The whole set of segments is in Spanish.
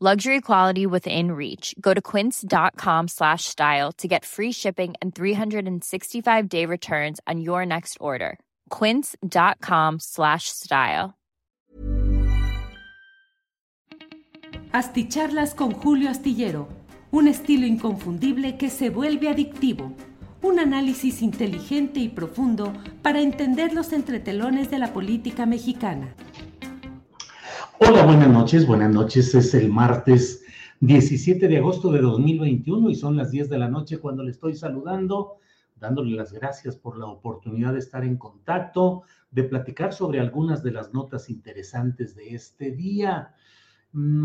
Luxury quality within reach. Go to quince.com slash style to get free shipping and 365-day returns on your next order. quince.com slash style. Asticharlas con Julio Astillero, un estilo inconfundible que se vuelve adictivo. Un análisis inteligente y profundo para entender los entretelones de la política mexicana. Hola, buenas noches, buenas noches. Es el martes 17 de agosto de 2021 y son las 10 de la noche cuando le estoy saludando, dándole las gracias por la oportunidad de estar en contacto, de platicar sobre algunas de las notas interesantes de este día.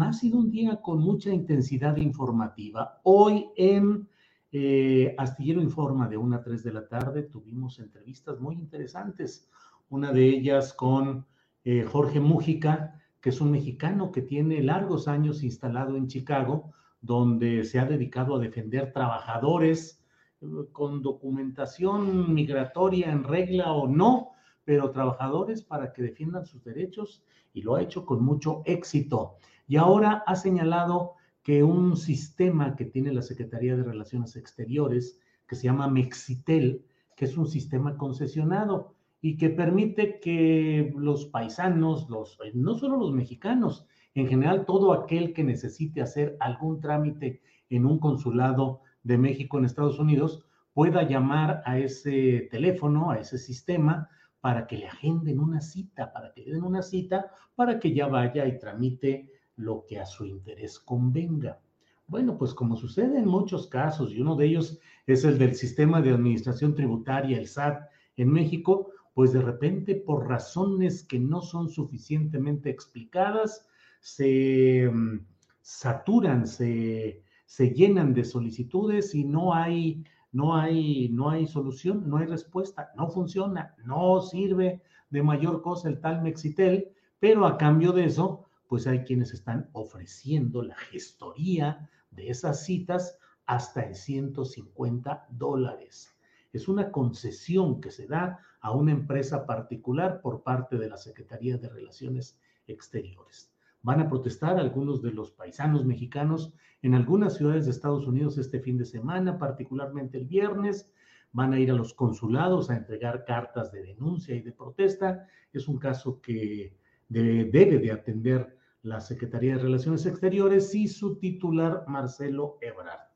Ha sido un día con mucha intensidad informativa. Hoy en eh, Astillero Informa de 1 a 3 de la tarde tuvimos entrevistas muy interesantes. Una de ellas con eh, Jorge Mújica, que es un mexicano que tiene largos años instalado en Chicago, donde se ha dedicado a defender trabajadores eh, con documentación migratoria en regla o no, pero trabajadores para que defiendan sus derechos y lo ha hecho con mucho éxito. Y ahora ha señalado que un sistema que tiene la Secretaría de Relaciones Exteriores, que se llama Mexitel, que es un sistema concesionado y que permite que los paisanos, los, no solo los mexicanos, en general todo aquel que necesite hacer algún trámite en un consulado de México en Estados Unidos, pueda llamar a ese teléfono, a ese sistema, para que le agenden una cita, para que le den una cita, para que ya vaya y tramite lo que a su interés convenga. Bueno, pues como sucede en muchos casos, y uno de ellos es el del sistema de administración tributaria, el SAT, en México, pues de repente por razones que no son suficientemente explicadas, se um, saturan, se, se, llenan de solicitudes y no hay, no, hay, no hay solución, no hay respuesta, no funciona, no sirve de mayor cosa el tal Mexitel, pero a cambio de eso, pues hay quienes están ofreciendo la gestoría de esas citas hasta en 150 dólares. Es una concesión que se da a una empresa particular por parte de la Secretaría de Relaciones Exteriores. Van a protestar algunos de los paisanos mexicanos en algunas ciudades de Estados Unidos este fin de semana, particularmente el viernes. Van a ir a los consulados a entregar cartas de denuncia y de protesta. Es un caso que de, debe de atender la Secretaría de Relaciones Exteriores y su titular Marcelo Ebrard.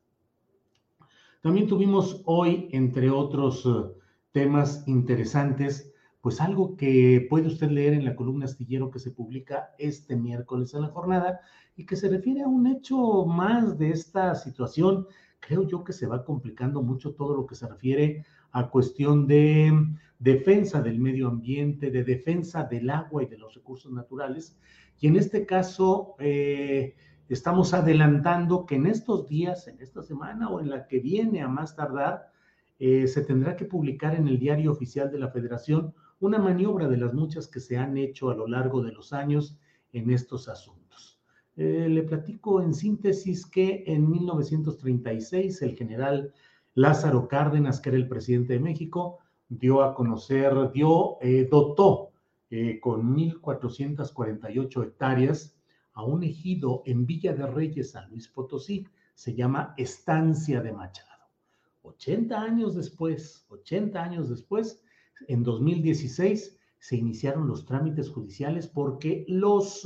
También tuvimos hoy, entre otros uh, temas interesantes, pues algo que puede usted leer en la columna astillero que se publica este miércoles en la jornada y que se refiere a un hecho más de esta situación. Creo yo que se va complicando mucho todo lo que se refiere a cuestión de defensa del medio ambiente, de defensa del agua y de los recursos naturales. Y en este caso, eh, estamos adelantando que en estos días, en esta semana o en la que viene a más tardar, eh, se tendrá que publicar en el diario oficial de la Federación una maniobra de las muchas que se han hecho a lo largo de los años en estos asuntos. Eh, le platico en síntesis que en 1936 el general Lázaro Cárdenas, que era el presidente de México, dio a conocer, dio, eh, dotó con 1.448 hectáreas a un ejido en Villa de Reyes, San Luis Potosí, se llama Estancia de Machado. 80 años después, 80 años después, en 2016 se iniciaron los trámites judiciales porque los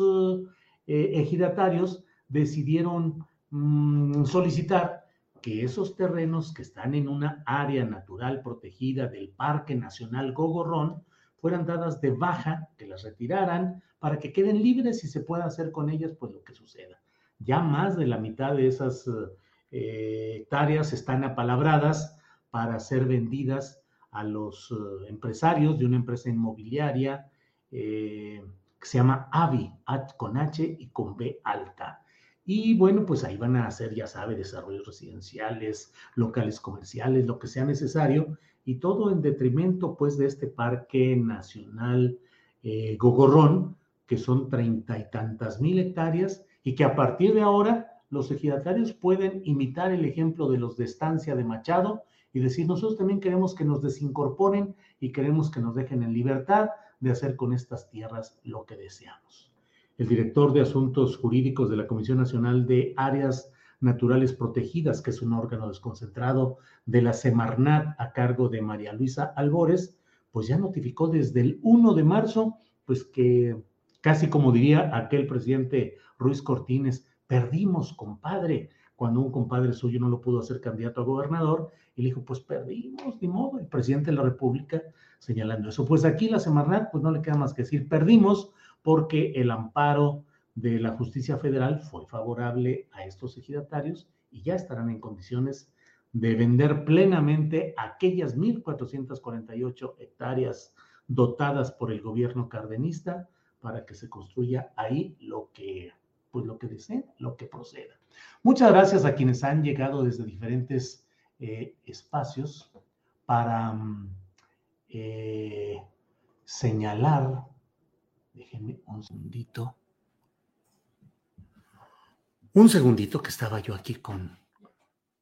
eh, ejidatarios decidieron mm, solicitar que esos terrenos que están en una área natural protegida del Parque Nacional Gogorrón fueran dadas de baja, que las retiraran para que queden libres y se pueda hacer con ellas pues lo que suceda. Ya más de la mitad de esas eh, hectáreas están apalabradas para ser vendidas a los eh, empresarios de una empresa inmobiliaria eh, que se llama AVI, con H y con B alta. Y bueno, pues ahí van a hacer, ya sabe, desarrollos residenciales, locales comerciales, lo que sea necesario, y todo en detrimento pues de este Parque Nacional eh, Gogorrón, que son treinta y tantas mil hectáreas, y que a partir de ahora los ejidatarios pueden imitar el ejemplo de los de estancia de Machado y decir, nosotros también queremos que nos desincorporen y queremos que nos dejen en libertad de hacer con estas tierras lo que deseamos. El director de Asuntos Jurídicos de la Comisión Nacional de Áreas Naturales Protegidas, que es un órgano desconcentrado de la Semarnat a cargo de María Luisa Albores, pues ya notificó desde el 1 de marzo, pues que casi como diría aquel presidente Ruiz Cortines, perdimos, compadre, cuando un compadre suyo no lo pudo hacer candidato a gobernador, y le dijo, pues perdimos, ni modo, el presidente de la República señalando eso. Pues aquí la Semarnat, pues no le queda más que decir, perdimos porque el amparo de la justicia federal fue favorable a estos ejidatarios y ya estarán en condiciones de vender plenamente aquellas 1.448 hectáreas dotadas por el gobierno cardenista para que se construya ahí lo que, pues lo que deseen, lo que proceda. Muchas gracias a quienes han llegado desde diferentes eh, espacios para mm, eh, señalar, déjenme un segundito, un segundito que estaba yo aquí con,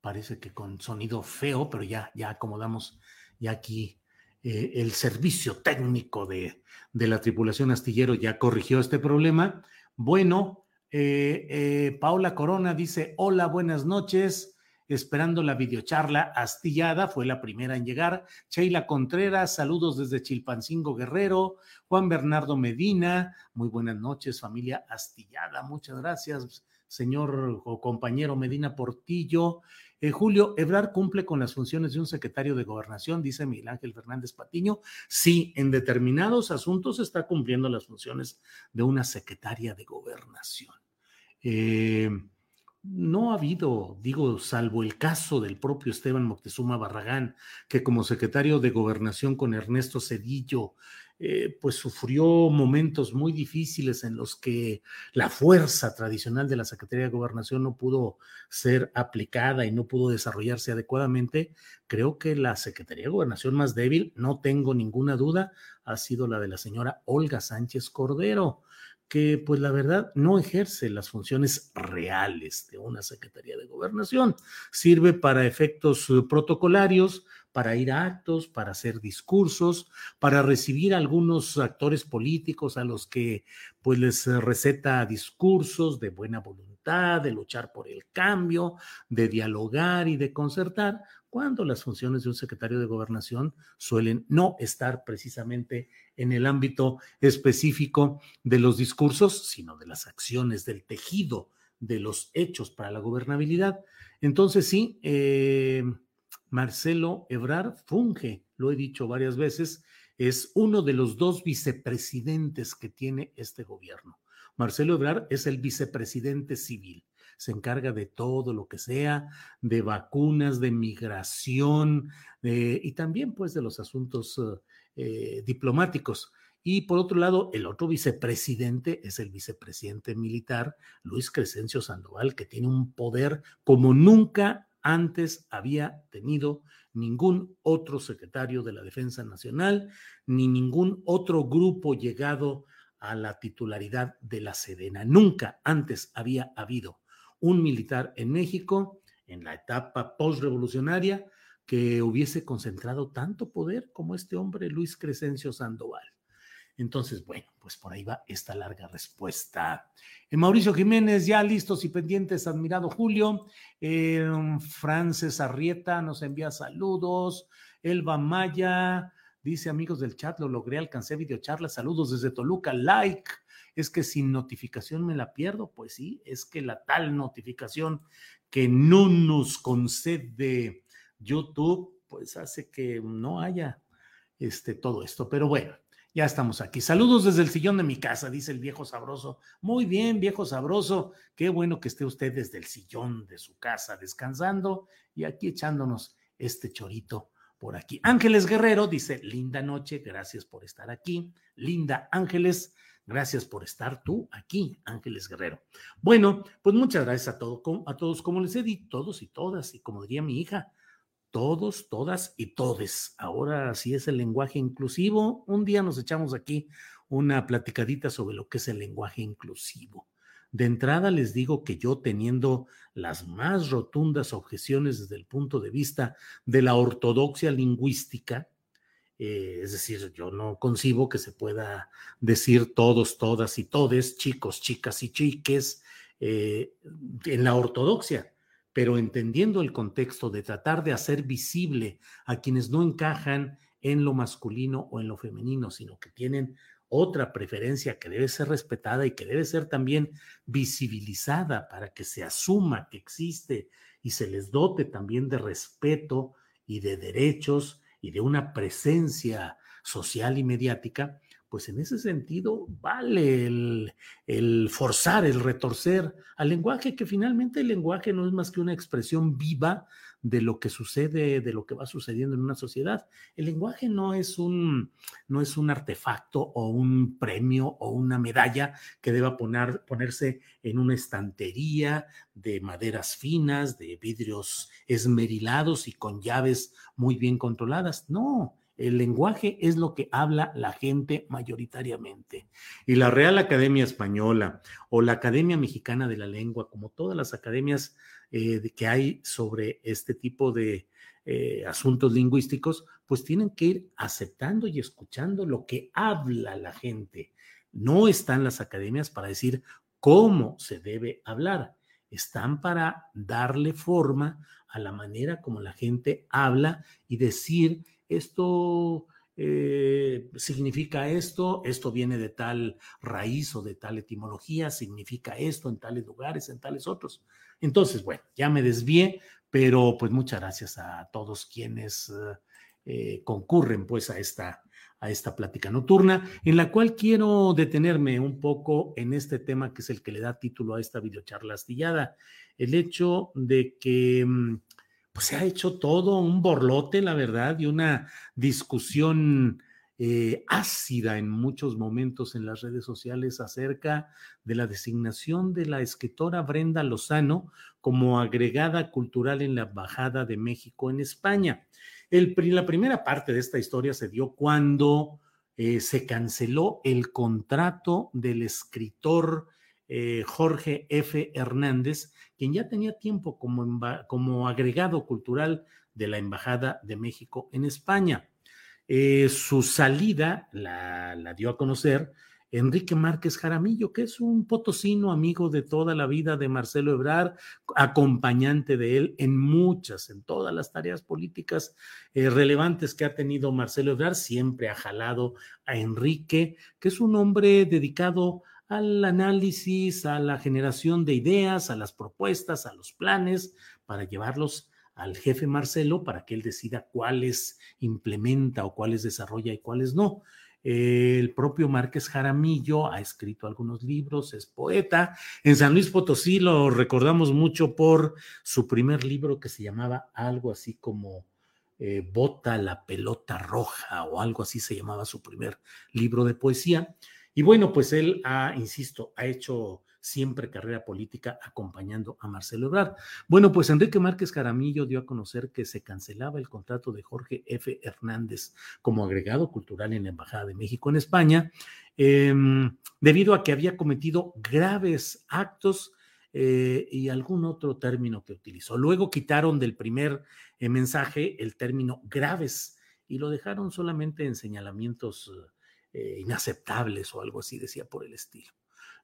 parece que con sonido feo, pero ya, ya acomodamos ya aquí eh, el servicio técnico de, de, la tripulación astillero ya corrigió este problema. Bueno, eh, eh, Paula Corona dice, hola, buenas noches esperando la videocharla astillada, fue la primera en llegar. Sheila Contreras, saludos desde Chilpancingo Guerrero. Juan Bernardo Medina, muy buenas noches, familia astillada, muchas gracias señor o compañero Medina Portillo. Eh, Julio, Ebrar cumple con las funciones de un secretario de gobernación, dice Miguel Ángel Fernández Patiño. Sí, en determinados asuntos está cumpliendo las funciones de una secretaria de gobernación. Eh, no ha habido, digo, salvo el caso del propio Esteban Moctezuma Barragán, que como secretario de gobernación con Ernesto Cedillo eh, pues sufrió momentos muy difíciles en los que la fuerza tradicional de la Secretaría de Gobernación no pudo ser aplicada y no pudo desarrollarse adecuadamente, creo que la Secretaría de Gobernación más débil, no tengo ninguna duda, ha sido la de la señora Olga Sánchez Cordero que pues la verdad no ejerce las funciones reales de una Secretaría de Gobernación. Sirve para efectos eh, protocolarios, para ir a actos, para hacer discursos, para recibir a algunos actores políticos a los que pues les receta discursos de buena voluntad, de luchar por el cambio, de dialogar y de concertar, cuando las funciones de un secretario de gobernación suelen no estar precisamente en el ámbito específico de los discursos, sino de las acciones, del tejido de los hechos para la gobernabilidad. Entonces sí, eh, Marcelo Ebrard funge, lo he dicho varias veces, es uno de los dos vicepresidentes que tiene este gobierno. Marcelo Ebrard es el vicepresidente civil, se encarga de todo lo que sea, de vacunas, de migración y también pues de los asuntos eh, diplomáticos. Y por otro lado, el otro vicepresidente es el vicepresidente militar, Luis Crescencio Sandoval, que tiene un poder como nunca antes había tenido ningún otro secretario de la Defensa Nacional, ni ningún otro grupo llegado a la titularidad de la Sedena. Nunca antes había habido un militar en México en la etapa postrevolucionaria que hubiese concentrado tanto poder como este hombre Luis Crescencio Sandoval. Entonces, bueno, pues por ahí va esta larga respuesta. Eh, Mauricio Jiménez, ya listos y pendientes, admirado Julio. Eh, Frances Arrieta nos envía saludos. Elba Maya dice, amigos del chat, lo logré, alcancé videocharla. Saludos desde Toluca, like. Es que sin notificación me la pierdo. Pues sí, es que la tal notificación que no nos concede YouTube, pues hace que no haya este, todo esto. Pero bueno, ya estamos aquí. Saludos desde el sillón de mi casa, dice el viejo sabroso. Muy bien, viejo sabroso. Qué bueno que esté usted desde el sillón de su casa descansando y aquí echándonos este chorito por aquí. Ángeles Guerrero dice, linda noche, gracias por estar aquí. Linda Ángeles, gracias por estar tú aquí, Ángeles Guerrero. Bueno, pues muchas gracias a, todo, a todos, como les he dicho, todos y todas, y como diría mi hija, todos, todas y todes. Ahora sí es el lenguaje inclusivo. Un día nos echamos aquí una platicadita sobre lo que es el lenguaje inclusivo. De entrada les digo que yo teniendo las más rotundas objeciones desde el punto de vista de la ortodoxia lingüística, eh, es decir, yo no concibo que se pueda decir todos, todas y todes, chicos, chicas y chiques, eh, en la ortodoxia pero entendiendo el contexto de tratar de hacer visible a quienes no encajan en lo masculino o en lo femenino, sino que tienen otra preferencia que debe ser respetada y que debe ser también visibilizada para que se asuma que existe y se les dote también de respeto y de derechos y de una presencia social y mediática, pues en ese sentido vale el, forzar, el retorcer al lenguaje, que finalmente el lenguaje no es más que una expresión viva de lo que sucede, de lo que va sucediendo en una sociedad. El lenguaje no es un, no es un artefacto o un premio o una medalla que deba poner, ponerse en una estantería de maderas finas, de vidrios esmerilados y con llaves muy bien controladas. No, el lenguaje es lo que habla la gente mayoritariamente. Y la Real Academia Española o la Academia Mexicana de la Lengua, como todas las academias eh, que hay sobre este tipo de eh, asuntos lingüísticos, pues tienen que ir aceptando y escuchando lo que habla la gente. No están las academias para decir cómo se debe hablar, están para darle forma a la manera como la gente habla y decir esto eh, significa esto, esto viene de tal raíz o de tal etimología, significa esto en tales lugares, en tales otros. Entonces, bueno, ya me desvié, pero pues muchas gracias a todos quienes eh, concurren pues a esta, a esta plática nocturna, en la cual quiero detenerme un poco en este tema que es el que le da título a esta videocharla astillada, el hecho de que mm, pues se ha hecho todo un borlote, la verdad, y una discusión eh, ácida en muchos momentos en las redes sociales acerca de la designación de la escritora Brenda Lozano como agregada cultural en la Embajada de México en España. La primera parte de esta historia se dio cuando eh, se canceló el contrato del escritor eh, Jorge F. Hernández, quien ya tenía tiempo como, agregado cultural de la Embajada de México en España. Eh, su salida la, dio a conocer Enrique Márquez Jaramillo, que es un potosino amigo de toda la vida de Marcelo Ebrard, acompañante de él en muchas, en todas las tareas políticas eh, relevantes que ha tenido Marcelo Ebrard, siempre ha jalado a Enrique, que es un hombre dedicado al análisis, a la generación de ideas, a las propuestas, a los planes, para llevarlos al jefe Marcelo para que él decida cuáles implementa o cuáles desarrolla y cuáles no. El propio Márquez Jaramillo ha escrito algunos libros, es poeta. En San Luis Potosí lo recordamos mucho por su primer libro que se llamaba algo así como eh, Bota la pelota roja o algo así se llamaba su primer libro de poesía. Y bueno, pues él ha, insisto, ha hecho siempre carrera política acompañando a Marcelo Ebrard. Bueno, pues Enrique Márquez Caramillo dio a conocer que se cancelaba el contrato de Jorge F. Hernández como agregado cultural en la Embajada de México en España, em, debido a que había cometido graves actos eh, y algún otro término que utilizó. Luego quitaron del primer eh, mensaje el término graves y lo dejaron solamente en señalamientos eh, inaceptables o algo así, decía por el estilo.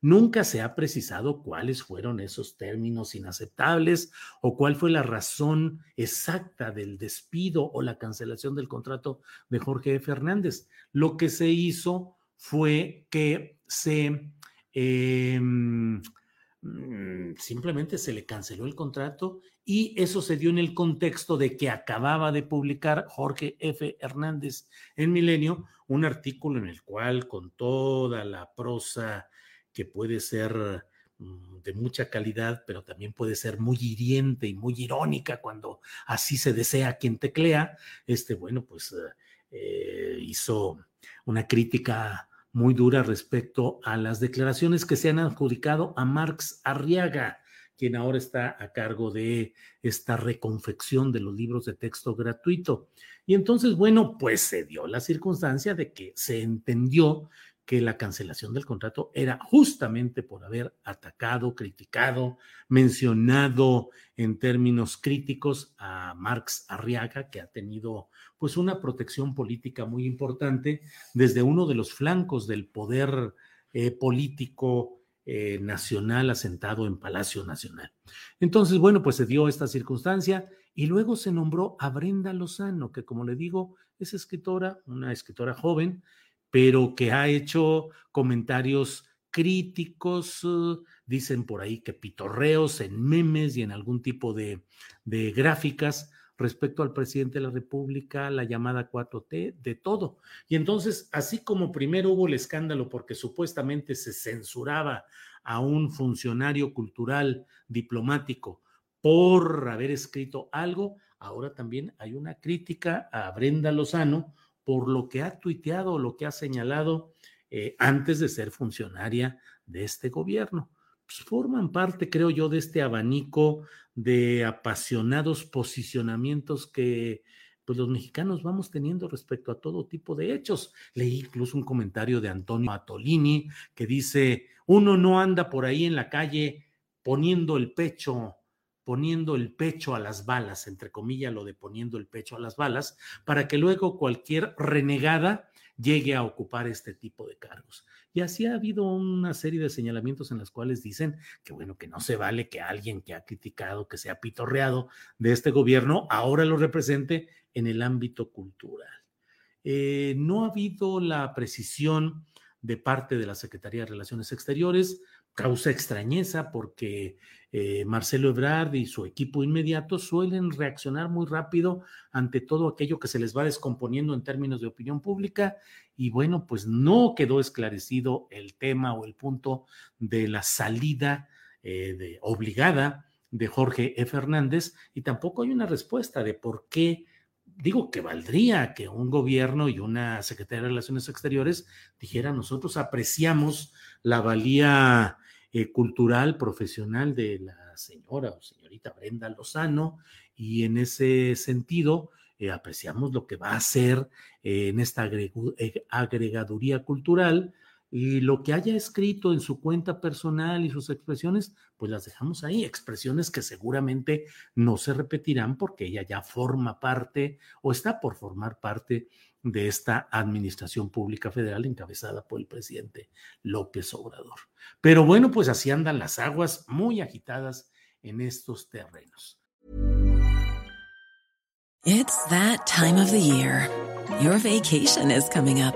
Nunca se ha precisado cuáles fueron esos términos inaceptables o cuál fue la razón exacta del despido o la cancelación del contrato de Jorge Fernández. Lo que se hizo fue que se em, mm, simplemente se le canceló el contrato y eso se dio en el contexto de que acababa de publicar Jorge F. Hernández en Milenio un artículo en el cual con toda la prosa que puede ser mm, de mucha calidad, pero también puede ser muy hiriente y muy irónica cuando así se desea quien teclea, este, bueno, pues eh, hizo una crítica muy dura respecto a las declaraciones que se han adjudicado a Marx Arriaga, quien ahora está a cargo de esta reconfección de los libros de texto gratuito. Y entonces, bueno, pues se dio la circunstancia de que se entendió que la cancelación del contrato era justamente por haber atacado, criticado, mencionado en términos críticos a Marx Arriaga, que ha tenido pues una protección política muy importante desde uno de los flancos del poder eh, político eh, nacional asentado en Palacio Nacional. Entonces, bueno, pues se dio esta circunstancia y luego se nombró a Brenda Lozano, que como le digo, es escritora, una escritora joven, pero que ha hecho comentarios críticos, uh, dicen por ahí que pitorreos en memes y en algún tipo de, de gráficas respecto al presidente de la República, la llamada 4T, de todo. Y entonces, así como primero hubo el escándalo porque supuestamente se censuraba a un funcionario cultural diplomático por haber escrito algo, ahora también hay una crítica a Brenda Lozano por lo que ha tuiteado lo que ha señalado eh, antes de ser funcionaria de este gobierno. Pues forman parte, creo yo, de este abanico de apasionados posicionamientos que pues los mexicanos vamos teniendo respecto a todo tipo de hechos. Leí incluso un comentario de Antonio Atolini que dice, uno no anda por ahí en la calle poniendo el pecho poniendo el pecho a las balas, entre comillas lo de poniendo el pecho a las balas, para que luego cualquier renegada llegue a ocupar este tipo de cargos. Y así ha habido una serie de señalamientos en las cuales dicen que bueno, que no se vale que alguien que ha criticado, que se ha pitorreado de este gobierno, ahora lo represente en el ámbito cultural. Eh, no ha habido la precisión de parte de la Secretaría de Relaciones Exteriores, causa extrañeza porque eh, Marcelo Ebrard y su equipo inmediato suelen reaccionar muy rápido ante todo aquello que se les va descomponiendo en términos de opinión pública y bueno, pues no quedó esclarecido el tema o el punto de la salida eh, obligada de Jorge E. Fernández y tampoco hay una respuesta de por qué digo que valdría que un gobierno y una Secretaría de Relaciones Exteriores dijera nosotros apreciamos la valía eh, cultural, profesional de la señora o señorita Brenda Lozano y en ese sentido eh, apreciamos lo que va a hacer eh, en esta agregaduría cultural y lo que haya escrito en su cuenta personal y sus expresiones, pues las dejamos ahí, expresiones que seguramente no se repetirán porque ella ya forma parte o está por formar parte de esta administración pública federal encabezada por el presidente López Obrador. Pero bueno, pues así andan las aguas muy agitadas en estos terrenos. It's that time of the year. Your vacation is coming up.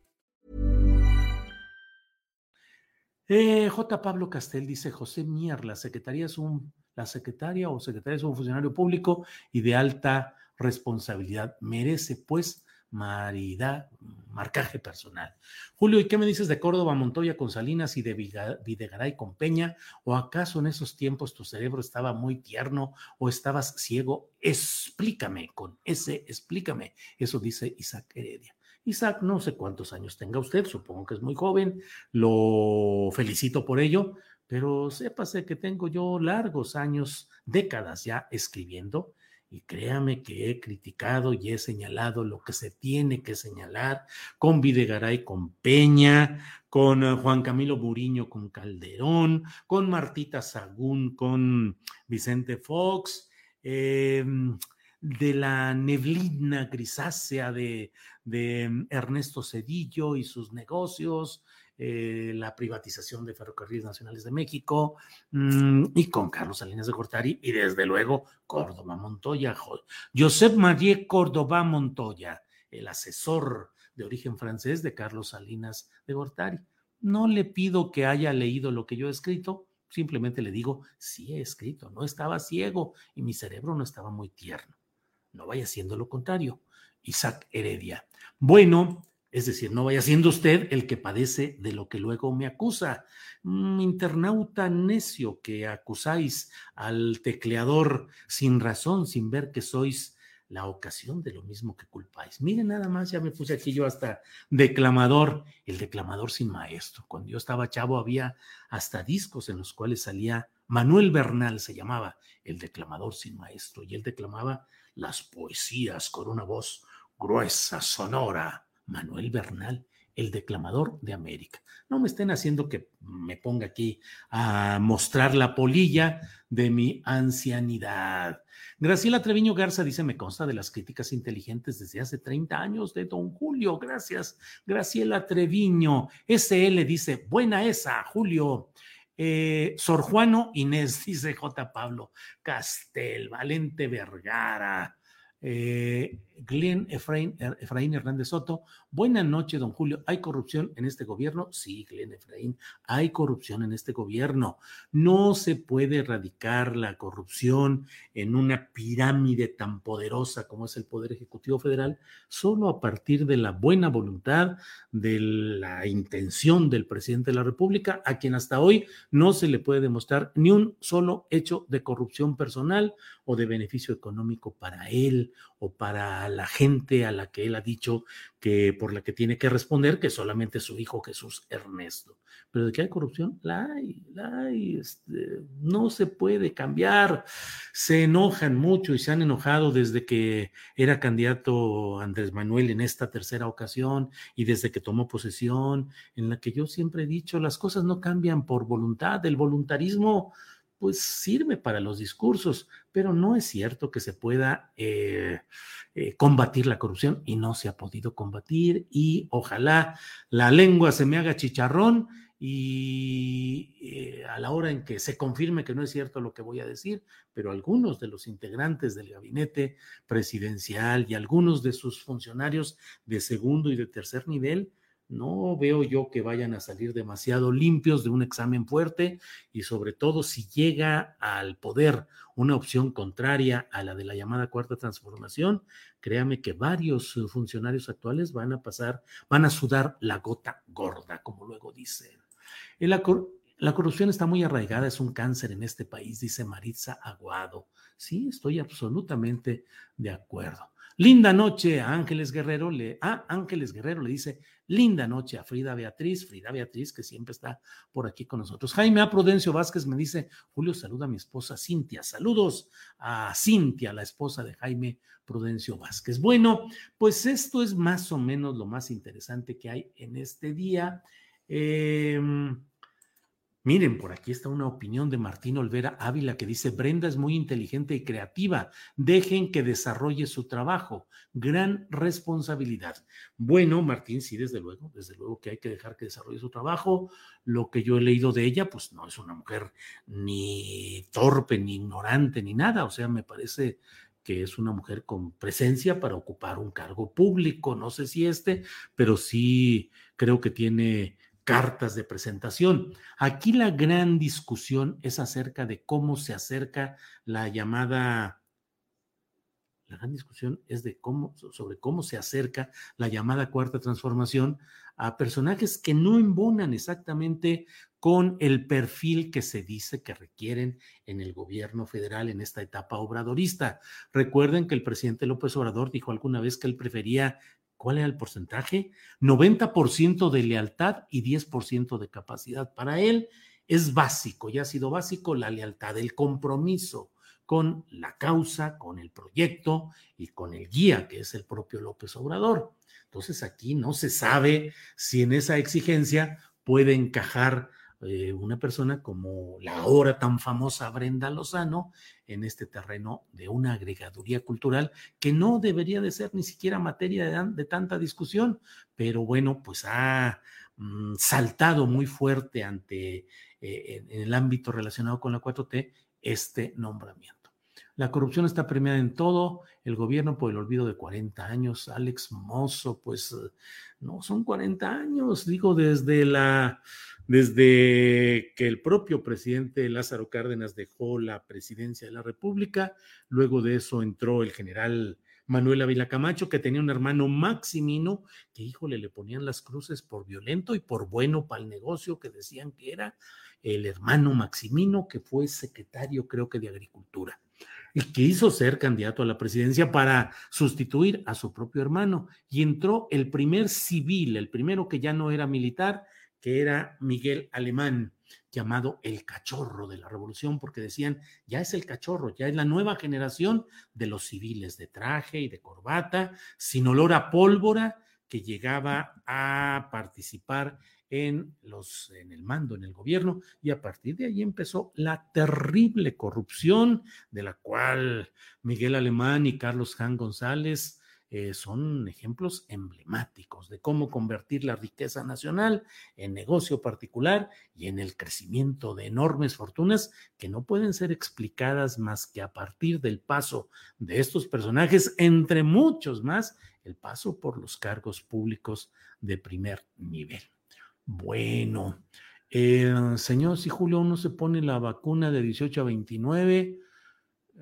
Eh, J. Pablo Castel dice, José Mier, la secretaría es un, la secretaria o secretaria es un funcionario público y de alta responsabilidad. Merece, pues, marida, marcaje personal. Julio, ¿y qué me dices de Córdoba, Montoya con Salinas y de Videgaray con Peña? ¿O acaso en esos tiempos tu cerebro estaba muy tierno o estabas ciego? Explícame, con ese explícame. Eso dice Isaac Heredia. Isaac, no sé cuántos años tenga usted, supongo que es muy joven, lo felicito por ello, pero sépase que tengo yo largos años, décadas ya escribiendo y créame que he criticado y he señalado lo que se tiene que señalar con Videgaray, con Peña, con eh, Juan Camilo Buriño, con Calderón, con Martita Sagún, con Vicente Fox, em, de la neblina grisácea de, em, Ernesto Cedillo y sus negocios, eh, la privatización de Ferrocarriles Nacionales de México mm, y con Carlos Salinas de Gortari y desde luego Córdoba Montoya, Josep Marie Córdoba Montoya, el asesor de origen francés de Carlos Salinas de Gortari. No le pido que haya leído lo que yo he escrito, simplemente le digo, sí he escrito, no estaba ciego y mi cerebro no estaba muy tierno. No vaya siendo lo contrario. Isaac Heredia. Bueno, es decir, no vaya siendo usted el que padece de lo que luego me acusa. Mm, internauta necio que acusáis al tecleador sin razón, sin ver que sois la ocasión de lo mismo que culpáis. Miren nada más, ya me puse aquí yo hasta declamador, el declamador sin maestro. Cuando yo estaba chavo había hasta discos en los cuales salía Manuel Bernal, se llamaba el declamador sin maestro, y él declamaba las poesías con una voz gruesa, sonora, Manuel Bernal, el declamador de América. No me estén haciendo que me ponga aquí a mostrar la polilla de mi ancianidad. Graciela Treviño Garza dice, me consta de las críticas inteligentes desde hace 30 años de don Julio. Gracias, Graciela Treviño. SL dice, buena esa, Julio. Eh, Sor Juano Inés, dice J. Pablo Castel, Valente Vergara, eh, Glenn Efraín, Efraín, Hernández Soto, buena noche, don Julio. ¿Hay corrupción en este gobierno? Sí, Glenn Efraín, hay corrupción en este gobierno. No se puede erradicar la corrupción en una pirámide tan poderosa como es el Poder Ejecutivo Federal solo a partir de la buena voluntad, de la intención del presidente de la República, a quien hasta hoy no se le puede demostrar ni un solo hecho de corrupción personal o de beneficio económico para él o para la gente a la que él ha dicho que por la que tiene que responder, que solamente su hijo Jesús Ernesto. Pero de que hay corrupción, la hay, la hay, este, no se puede cambiar. Se enojan mucho y se han enojado desde que era candidato Andrés Manuel en esta tercera ocasión y desde que tomó posesión, en la que yo siempre he dicho, las cosas no cambian por voluntad, el voluntarismo pues sirve para los discursos, pero no es cierto que se pueda eh, eh, combatir la corrupción y no se ha podido combatir y ojalá la lengua se me haga chicharrón y eh, a la hora en que se confirme que no es cierto lo que voy a decir, pero algunos de los integrantes del gabinete presidencial y algunos de sus funcionarios de segundo y de tercer nivel, no veo yo que vayan a salir demasiado limpios de un examen fuerte y sobre todo si llega al poder una opción contraria a la de la llamada cuarta transformación, créame que varios funcionarios actuales van a pasar, van a sudar la gota gorda, como luego dicen. La, la corrupción está muy arraigada, es un cáncer en este país, dice Maritza Aguado. Sí, estoy absolutamente de acuerdo. Linda noche Ángeles Guerrero, le, a Ángeles Guerrero le dice, linda noche a Frida Beatriz, Frida Beatriz que siempre está por aquí con nosotros. Jaime A. Prudencio Vázquez me dice, Julio, saluda a mi esposa Cintia. Saludos a Cintia, la esposa de Jaime Prudencio Vázquez. Bueno, pues esto es más o menos lo más interesante que hay en este día. Eh, Miren, por aquí está una opinión de Martín Olvera Ávila que dice, Brenda es muy inteligente y creativa, dejen que desarrolle su trabajo, gran responsabilidad. Bueno, Martín, sí, desde luego, desde luego que hay que dejar que desarrolle su trabajo. Lo que yo he leído de ella, pues no es una mujer ni torpe, ni ignorante, ni nada, o sea, me parece que es una mujer con presencia para ocupar un cargo público, no sé si este, pero sí creo que tiene cartas de presentación. Aquí la gran discusión es acerca de cómo se acerca la llamada la gran discusión es de cómo, sobre cómo se acerca la llamada cuarta transformación a personajes que no embonan exactamente con el perfil que se dice que requieren en el gobierno federal en esta etapa obradorista. Recuerden que el presidente López Obrador dijo alguna vez que él prefería ¿Cuál era el porcentaje? 90% de lealtad y 10% de capacidad. Para él es básico, ya ha sido básico la lealtad, el compromiso con la causa, con el proyecto y con el guía, que es el propio López Obrador. Entonces aquí no se sabe si en esa exigencia puede encajar eh, una persona como la ahora tan famosa Brenda Lozano en este terreno de una agregaduría cultural que no debería de ser ni siquiera materia de, tanta discusión, pero bueno, pues ha mm, saltado muy fuerte ante eh, en el ámbito relacionado con la 4T este nombramiento. La corrupción está premiada en todo, el gobierno por el olvido de 40 años, Alex Mozo, pues no son 40 años, digo, desde la desde que el propio presidente Lázaro Cárdenas dejó la presidencia de la República, luego de eso entró el general Manuel Ávila Camacho, que tenía un hermano Maximino, que híjole, le ponían las cruces por violento y por bueno para el negocio, que decían que era el hermano Maximino, que fue secretario, creo que de Agricultura, y que hizo ser candidato a la presidencia para sustituir a su propio hermano. Y entró el primer civil, el primero que ya no era militar, que era Miguel Alemán, llamado el cachorro de la revolución, porque decían, ya es el cachorro, ya es la nueva generación de los civiles de traje y de corbata, sin olor a pólvora, que llegaba a participar en, los, el mando, en el gobierno, y a partir de ahí empezó la terrible corrupción de la cual Miguel Alemán y Carlos Jan González eh, son ejemplos emblemáticos de cómo convertir la riqueza nacional en negocio particular y en el crecimiento de enormes fortunas que no pueden ser explicadas más que a partir del paso de estos personajes, entre muchos más, el paso por los cargos públicos de primer nivel. Bueno, señor, si Julio no se pone la vacuna de 18 a 29,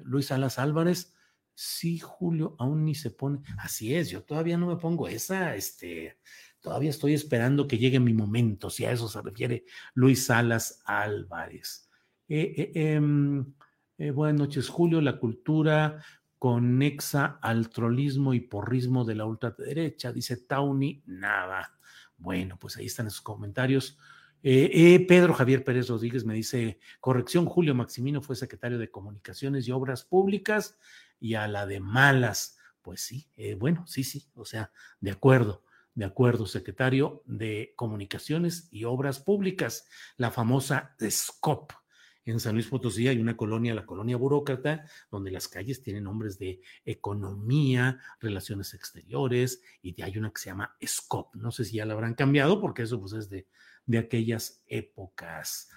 Luis Salas Álvarez, Sí, Julio, aún ni se pone. Así es, yo todavía no me pongo esa, este, todavía estoy esperando que llegue mi momento, si a eso se refiere Luis Salas Álvarez. Eh, eh, em, eh, buenas noches, Julio. La cultura conexa al trolismo y porrismo de la ultraderecha, dice Tauny Nava. Bueno, pues ahí están esos comentarios. Pedro Javier Pérez Rodríguez me dice, corrección, Julio Maximino fue secretario de Comunicaciones y Obras Públicas y a la de malas. Pues sí, eh, bueno, sí, sí, o sea, de acuerdo, de acuerdo, secretario de Comunicaciones y Obras Públicas, la famosa SCOP. En San Luis Potosí hay una colonia, la colonia burócrata, donde las calles tienen nombres de economía, relaciones exteriores, y hay una que se llama SCOP. No sé si ya la habrán cambiado, porque eso pues, es de, de aquellas épocas.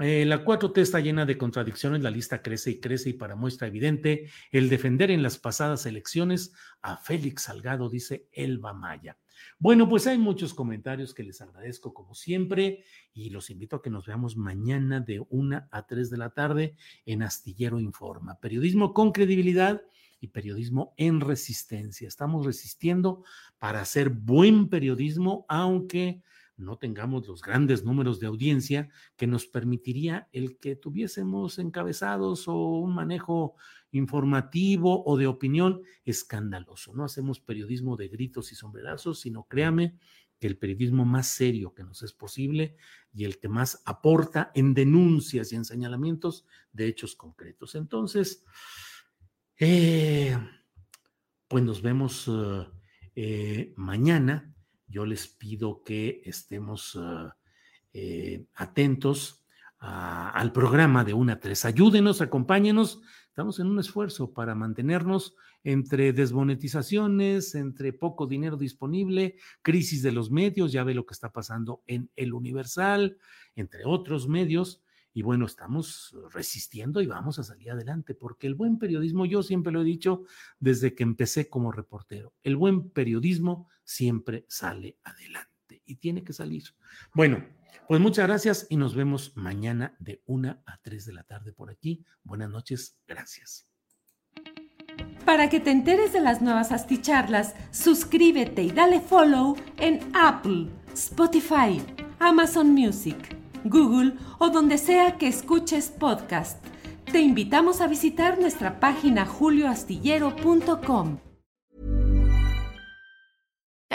Eh, la 4T está llena de contradicciones, la lista crece y crece y para muestra evidente el defender en las pasadas elecciones a Félix Salgado, dice Elba Maya. Bueno, pues hay muchos comentarios que les agradezco como siempre y los invito a que nos veamos mañana de una a 3 de la tarde en Astillero Informa. Periodismo con credibilidad y periodismo en resistencia. Estamos resistiendo para hacer buen periodismo, aunque no tengamos los grandes números de audiencia que nos permitiría el que tuviésemos encabezados o un manejo informativo o de opinión escandaloso. No hacemos periodismo de gritos y sombrerazos, sino créame que el periodismo más serio que nos es posible y el que más aporta en denuncias y en señalamientos de hechos concretos. Entonces, eh, pues nos vemos eh, mañana yo les pido que estemos ah, eh, atentos al programa de una a tres. Ayúdenos, acompáñenos. Estamos en un esfuerzo para mantenernos entre desmonetizaciones, entre poco dinero disponible, crisis de los medios, ya ve lo que está pasando en el Universal, entre otros medios. Y bueno, estamos resistiendo y vamos a salir adelante, porque el buen periodismo, yo siempre lo he dicho desde que empecé como reportero, el buen periodismo siempre sale adelante. y tiene que salir. Bueno, pues muchas gracias y nos vemos mañana de 1 a 3 de la tarde por aquí. Buenas noches, gracias. Para que te enteres de las nuevas asticharlas, suscríbete y dale follow en Apple, Spotify, Amazon Music, Google o donde sea que escuches podcast. Te invitamos a visitar nuestra página julioastillero.com.